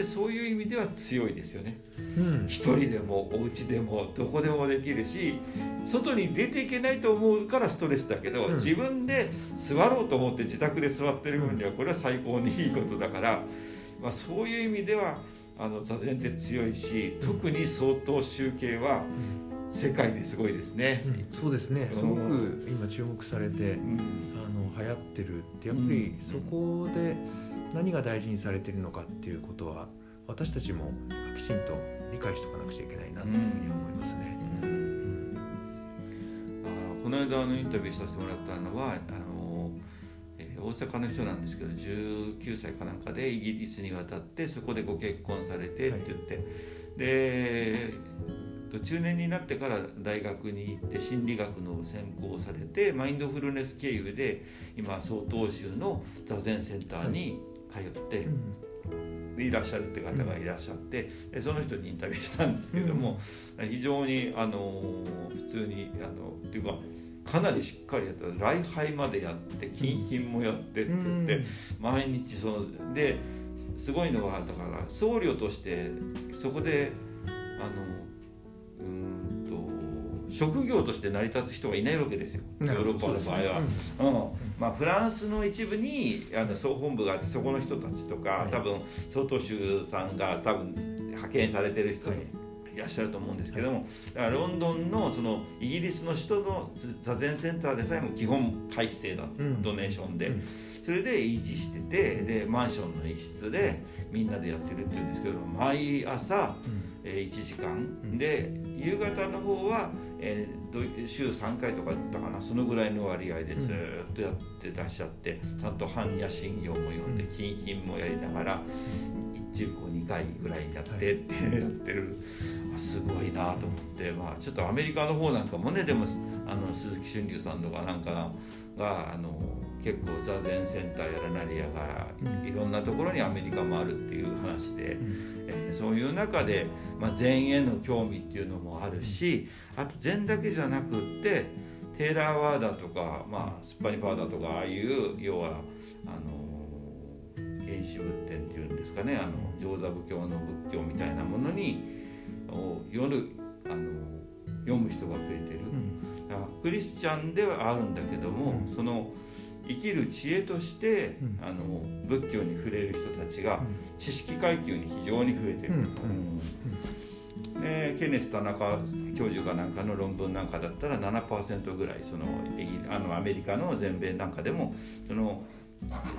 ってそういう意味では強いですよね。うん。一人でもお家でもどこでもできるし外に出ていけないと思うからストレスだけど、うん。自分で座ろうと思って自宅で座ってる分にはこれは最高にいいことだから、まあ、そういう意味ではあの座禅って強いし特に相当集計は世界ですごいですね。うんそうですね。うん。すごく今注目されてうん。あの流行ってるってやっぱりそこで何が大事にされてるのかっていうことは私たちもきちんと理解しておかなくちゃいけないなっていうふうに思いますね。うん。あのこの間あのインタビューさせてもらったのはあの、えー大阪の人なんですけど19歳かなんかでイギリスに渡ってそこでご結婚されてって言って、でと中年になってから大学に行って心理学の専攻をされてマインドフルネス経由で今曹洞宗の座禅センターに通っていらっしゃるって方がいらっしゃって、でその人にインタビューしたんですけども、非常にあの普通にあのっていうかかなりしっかりやった。礼拝までやって金品もやってって言って、毎日そのですごいのはだから僧侶としてそこであのうーんと職業として成り立つ人がいないわけですよ。ヨーロッパの場合は。うん。まあ、フランスの一部にあの総本部があってそこの人たちとか、はい。多分曹洞宗さんが多分派遣されてる人はい。いらっしゃると思うんですけども、だからロンドンのそのイギリスの首都の座禅センターでさえも基本会費制だ、うん。ドネーションで、うんそれで維持しててでマンションの一室でみんなでやってるっていうんですけど毎朝、えー1時間、ん。で夕方の方は、えーど週3回とかって言ったかなそのぐらいの割合でずーっとやってらっしゃって、ちゃんと般若心経も読んで、うん金品もやりながら一中高2回ぐらいやってって、やってる。あすごいなと思って、まあ、ちょっとアメリカの方なんかもねでもあの鈴木俊龍さんとかなんかがあの結構座禅センターやらなりやがうんいろんなところにアメリカもあるっていう話で。うんえーそういう中で、まあ、禅への興味っていうのもあるしあと禅だけじゃなくってテーラーワーダーとか、まあ、スッパニパーダーとかああいう要はあの原始仏典っていうんですかねあの上座部教の仏教みたいなものにを夜あの読む人が増えてる。うんクリスチャンではあるんだけども、うん。その生きる知恵として、うん。あの仏教に触れる人たちが知識階級に非常に増えてる、うん。ケネス田中教授かなんかの論文なんかだったら7%ぐらいそのあのアメリカの全米なんかでもその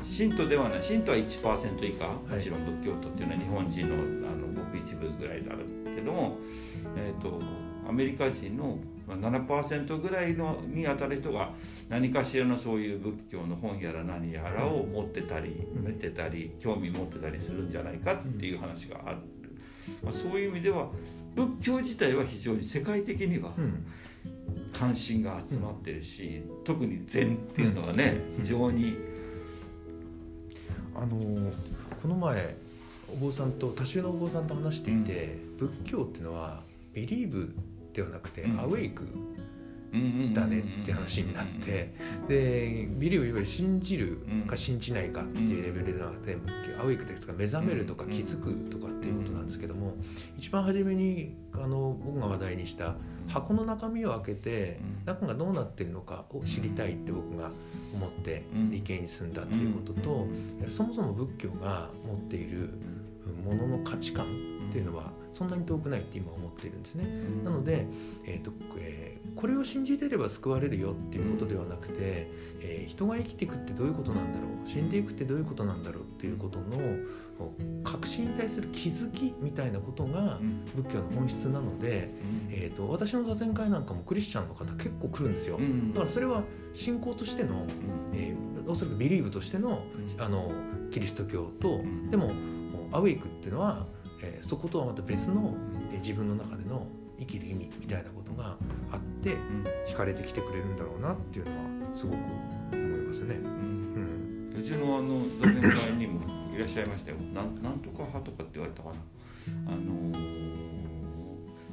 信徒ではない信徒は1%以下もちろん仏教徒っていうのは日本人のあのごく一部ぐらいあるけども、えー、とアメリカ人のまあ7%ぐらいのに当たる人が何かしらのそういう仏教の本やら何やらを持ってたりうん。見てたり興味持ってたりするんじゃないかっていう話がある、まあ、そういう意味では仏教自体は非常に世界的にはうん。関心が集まってるし、特に禅っていうのはね非常にあのこの前お坊さんと多宗のお坊さんと話していて、仏教っていうのはビリーブではなくて、うん。アウェイクだだねって話になって、でビリーブいわゆる信じるか信じないかっていうレベルではなくて、アウェイクですか目覚めるとか気づくとかっていうことなんですけども、一番初めにあの僕が話題にした箱の中身を開けて、中がどうなってるのかを知りたいって僕が思ってうん。理系に進んだっていうことと、そもそも仏教が持っているものの価値観っていうのはそんなに遠くないって今思っているんですね。なので、えーとえーこれを信じてれば救われるよっていうことではなくて、えー人が生きていくってどういうことなんだろう死んでいくってどういうことなんだろうっていうことの確信に対する気づきみたいなことが仏教の本質なので、えー、と私の座禅会なんかもクリスチャンの方結構来るんですよ。だからそれは信仰としての、えーおそらくビリーブとしてのあのキリスト教と、ん。でもアウェイクっていうのは、えーそことはまた別の、えー自分の中での生きる意味みたいなことがあって惹かれてきてくれるんだろうなっていうのはすごく思いますね。うん。うちのあの座禅会にもいらっしゃいましたよ。なんなんとか派とかって言われたかな。あのー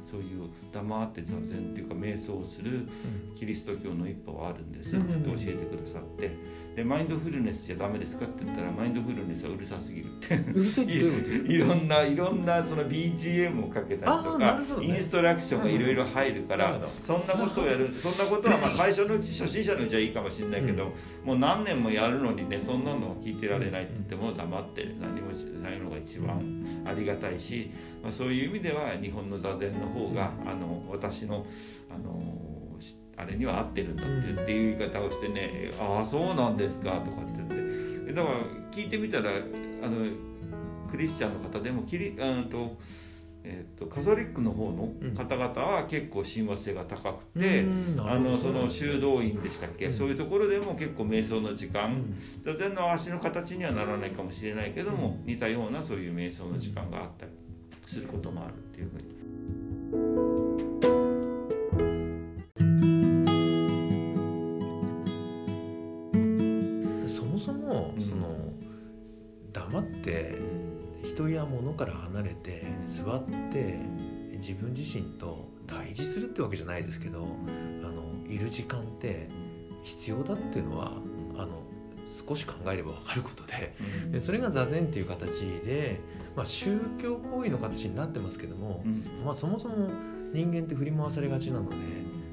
そういう黙って座禅っていうか瞑想をするキリスト教の一派はあるんですよ。って教えてくださってでマインドフルネスじゃダメですかって言ったらマインドフルネスはうるさすぎるって。うるさいってどういうこと？いろんないろんなその BGM をかけたりとかね。インストラクションがいろいろ入るから、そんなことをやる そんなことはまあ最初のうち初心者のうちはいいかもしれないけど、もう何年もやるのにねそんなの聞いてられないって言っても黙って何もしないのが一番ありがたいし、まあ、そういう意味では日本の座禅の方があの私のあのしあれには合ってるんだってっていう言い方をしてね「ああそうなんですか」とかって言ってだから聞いてみたらあのクリスチャンの方でもキリうんと。えー、とカトリックの方の方々は結構親和性が高くて、うんあのその修道院でしたっけ、うんそういうところでも結構瞑想の時間、うん座禅の足の形にはならないかもしれないけども、似たようなそういう瞑想の時間があったりすることもあるっていうふうに。人や物から離れて座って自分自身と対峙するってわけじゃないですけどあのいる時間って必要だっていうのはあの少し考えれば分かることででそれが座禅っていう形で、まあ、宗教行為の形になってますけども、うん。まあ、そもそも人間って振り回されがちなので、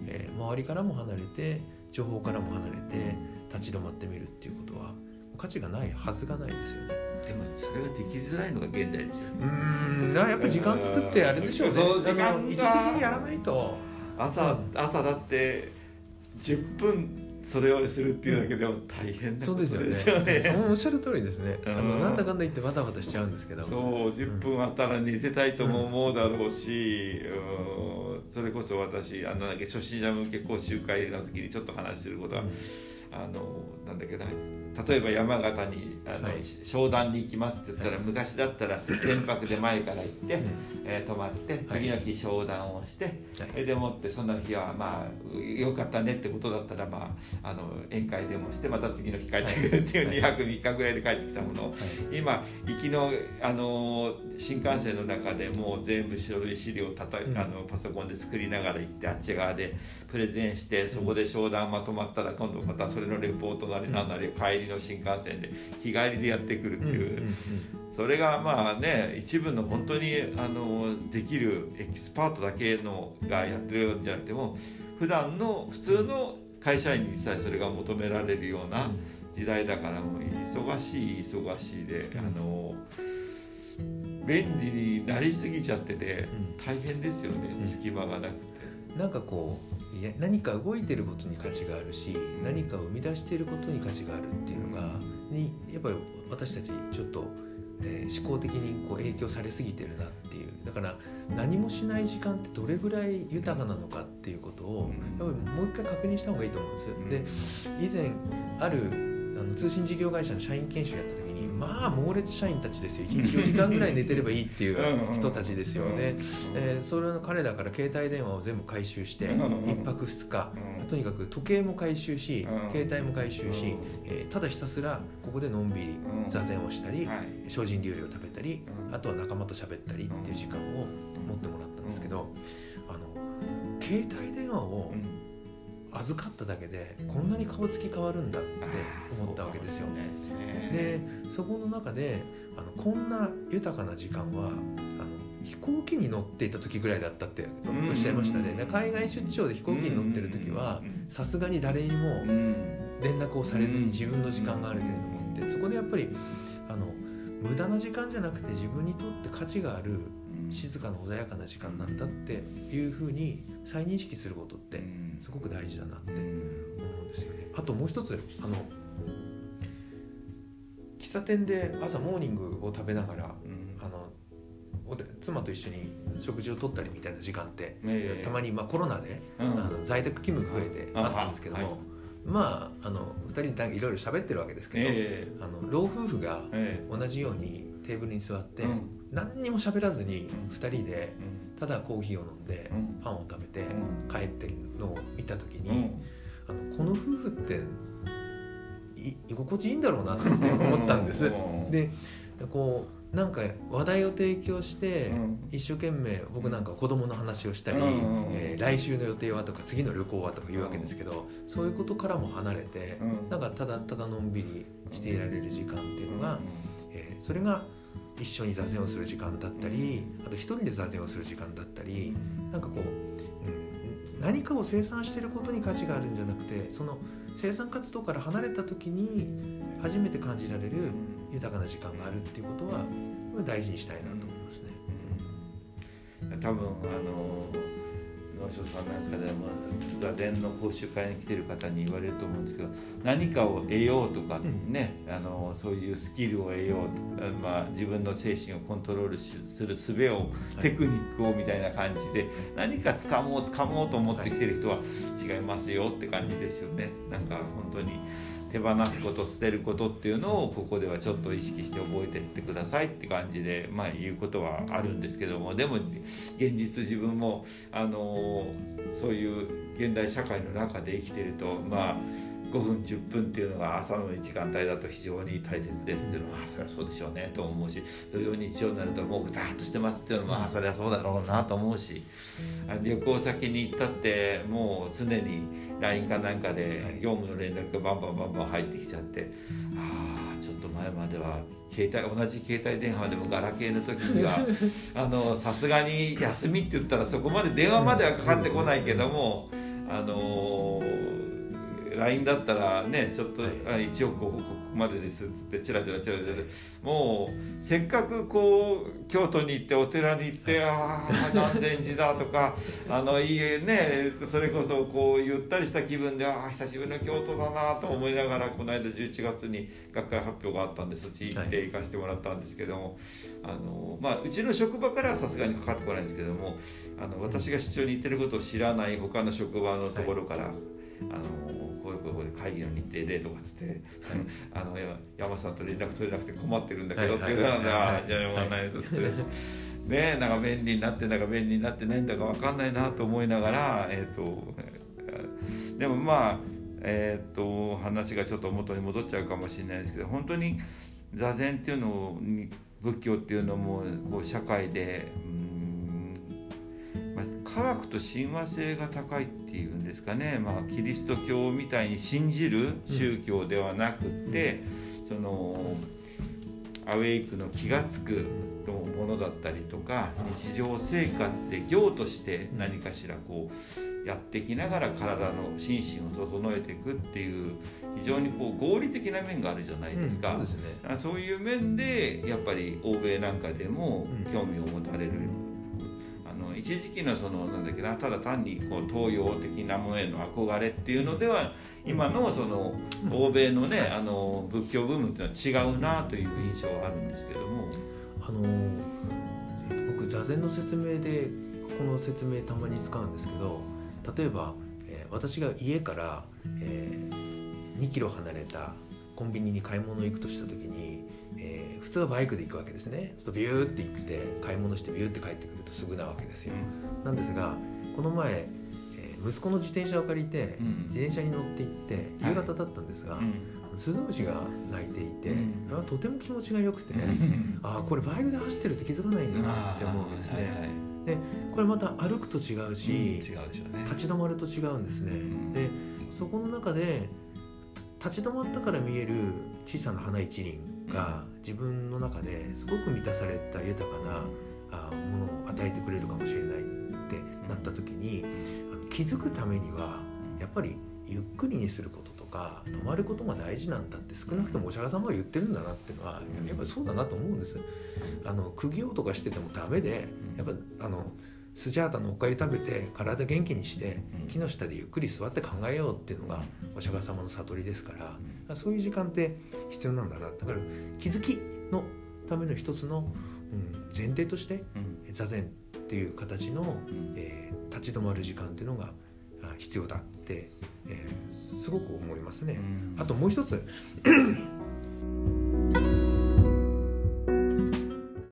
えー周りからも離れて情報からも離れて立ち止まってみるっていうことは価値がないはずがないですよね。でもそれができづらいのが現代ですよね。うーんやっぱ時間作ってあれでしょうね。そう時間意図的にやらないと。朝朝だって10分それをするっていうだけでも大変なそうことですよね。よね。おっしゃる通りですね。あのうんなんだかんだ言ってバタバタしちゃうんですけど。そう10分あったら寝てたいとも思うだろうし、うんそれこそ私あのだっけ初心者向け講習会の時にちょっと話してることは、あのなんだっけな例えば山形にあの、はい。商談に行きますって言ったら、昔だったら天白で前から行って、うん。えー泊まって次の日商談をして、はい。えでもってその日はまあよかったねってことだったら、まあ、あの宴会でもしてまた次の日帰ってくるっていうはい。2泊3日ぐらいで帰ってきたもの。を、はい。今行きのあの新幹線の中でもう全部書類資料たた、うん。あのパソコンで作りながら行ってあっち側でプレゼンしてそこで商談まとまったら今度またそれのレポートなりなんなり帰りの新幹線で日帰りでやってくるっていう。それがまあね一部の本当にあのできるエキスパートだけのがやってるんじゃなくても普段の普通の会社員にさえそれが求められるような時代だからもう忙しい忙しいであの便利になりすぎちゃってて大変ですよねうん。隙間がなくて。なんかこういや何か動いてることに価値があるし何かを生み出していることに価値があるっていうのがにやっぱり私たちちょっと、えー思考的にこう影響されすぎてるなっていう。だから何もしない時間ってどれぐらい豊かなのかっていうことをやっぱりもう一回確認した方がいいと思うんですよ。で以前あるあの通信事業会社の社員研修やった時にまあ猛烈社員たちですよ。1日4時間ぐらい寝てればいいっていう人たちですよね。えーそれの彼らから携帯電話を全部回収してうん1泊2日うん。とにかく時計も回収しうん。携帯も回収し、えーただひたすらここでのんびりうん。座禅をしたりはい。精進料理を食べたりうん。あとは仲間と喋ったりっていう時間を持ってもらったんですけどあの携帯電話をうん預かっただけでこんなに顔つき変わるんだって思ったわけですよ。でそこの中であのこんな豊かな時間はあの飛行機に乗っていた時ぐらいだったっておっしゃいましたね、で海外出張で飛行機に乗ってる時はさすがに誰にも連絡をされずに自分の時間があるけれどもってそこでやっぱりあの無駄な時間じゃなくて自分にとって価値がある静かな穏やかな時間なんだっていうふうに再認識することってすごく大事だなって思うんですよね。あともう一つあの喫茶店で朝モーニングを食べながらあのおで妻と一緒に食事をとったりみたいな時間って、ええ。たまに、まあ、コロナで、うん。あの在宅勤務が増えてああったんですけども、はい。まああの2人でいろいろ喋ってるわけですけど、え。あの老夫婦がええ。同じようにテーブルに座って、うん。何にも喋らずにうん。2人でただコーヒーを飲んで、うん。パンを食べてうん。帰ってるのを見た時に、うん。あのこの夫婦ってい居心地いいんだろうなって思ったんです。うん。でこうなんか話題を提供して、うん。一生懸命僕なんか子供の話をしたり、えー来週の予定はとか次の旅行はとか言うわけですけど、そういうことからも離れて、うん。なんかただただのんびりしていられる時間っていうのが、えーそれが一緒に座禅をする時間だったりあと一人で座禅をする時間だったりなんかこう、うん、何かを生産してることに価値があるんじゃなくてその生産活動から離れた時に初めて感じられる豊かな時間があるっていうことは大事にしたいなと思いますね。多分あの能條さんなんかでも座禅の講習会に来てる方に言われると思うんですけど何かを得ようとかね、あのそういうスキルを得ようまあ、自分の精神をコントロールしする術をテクニックをみたいな感じで何か掴もう掴もうと思ってきてる人は違いますよって感じですよね。なんか本当に手放すこと捨てることっていうのをここではちょっと意識して覚えていってくださいって感じでまあ言うことはあるんですけどもでも現実自分もあのそういう現代社会の中で生きてるとまあ5分10分っていうのが朝の時間帯だと非常に大切ですっていうのはあそれはそうでしょうねと思うし土曜日曜になるともうぐたっとしてますっていうのもあそれはそうだろうなと思うし旅行先に行ったってもう常に LINE かなんかで業務の連絡がバンバンバンバン入ってきちゃってああちょっと前までは携帯同じ携帯電話でもガラケーの時には あのさすがに休みって言ったらそこまで電話まではかかってこないけどもあの LINE だったらねちょっと、はい。あ1億ここまでですっつってチラチラチラチラもうせっかくこう京都に行ってお寺に行って、ああ南禅寺だとか あのいいねそれこそこうゆったりした気分でああ久しぶりの京都だなと思いながらこの間11月に学会発表があったんでそっち行って行かせてもらったんですけども、あのまあ、うちの職場からはさすがにかかってこないんですけどもあの私が出張に行ってることを知らない他の職場のところから。あのこういうこういう会議の日程でとかっつってあのや山さんと連絡取れなくて困ってるんだけどっていうのはじゃあしょうがないですってねなんか便利になってんだか便利になってないんだか分かんないなと思いながらえっ、とでもまあえっ、と話がちょっと元に戻っちゃうかもしれないですけど本当に座禅っていうのに仏教っていうのもこう社会でうんまあ、科学と親和性が高いっていうんですかね、まあ、キリスト教みたいに信じる宗教ではなくって、そのアウェイクの気が付くものだったりとか日常生活で行として何かしらこうやっていきながら体の心身を整えていくっていう非常にこう合理的な面があるじゃないですか。そうですね。あそういう面でやっぱり欧米なんかでも興味を持たれる、あの一時期のそのなんだっけなただ単にこう東洋的なものへの憧れっていうのでは今のその欧米のねあの仏教ブームっていうのは違うなという印象はあるんですけども。あの僕座禅の説明でこの説明たまに使うんですけど例えば、えー私が家から、えー2キロ離れたコンビニに買い物行くとした時に、えー普通はバイクで行くわけですね。そうビューって行って買い物してビューって帰ってくるとすぐなわけですよ。なんですがこの前、えー息子の自転車を借りて、うん。自転車に乗って行って夕方だったんですが、うん。スズムシが鳴いていて、うん。とても気持ちが良くて、ああこれバイクで走ってると気づかないんだなって思うわけですね、はいはいでこれまた歩くと違ううんし、違うでしょうね。立ち止まると違うんですね、ん。でそこの中で立ち止まったから見える小さな花一輪が自分の中ですごく満たされた豊かなあものを与えてくれるかもしれないってなった時に気づくためにはやっぱりゆっくりにすることとか止まることが大事なんだって少なくともお釈迦様は言ってるんだなっていうのはやっぱりそうだなと思うんです。あの苦行とかしててもダメでやっぱあのスジャータのおかゆ食べて体元気にしてうん。木の下でゆっくり座って考えようっていうのがお釈迦様の悟りですからそういう時間って必要なんだな。だから気づきのための一つの、うん、前提としてうん。座禅っていう形の、えー立ち止まる時間っていうのがあ必要だって、えーすごく思いますね。あともう一つ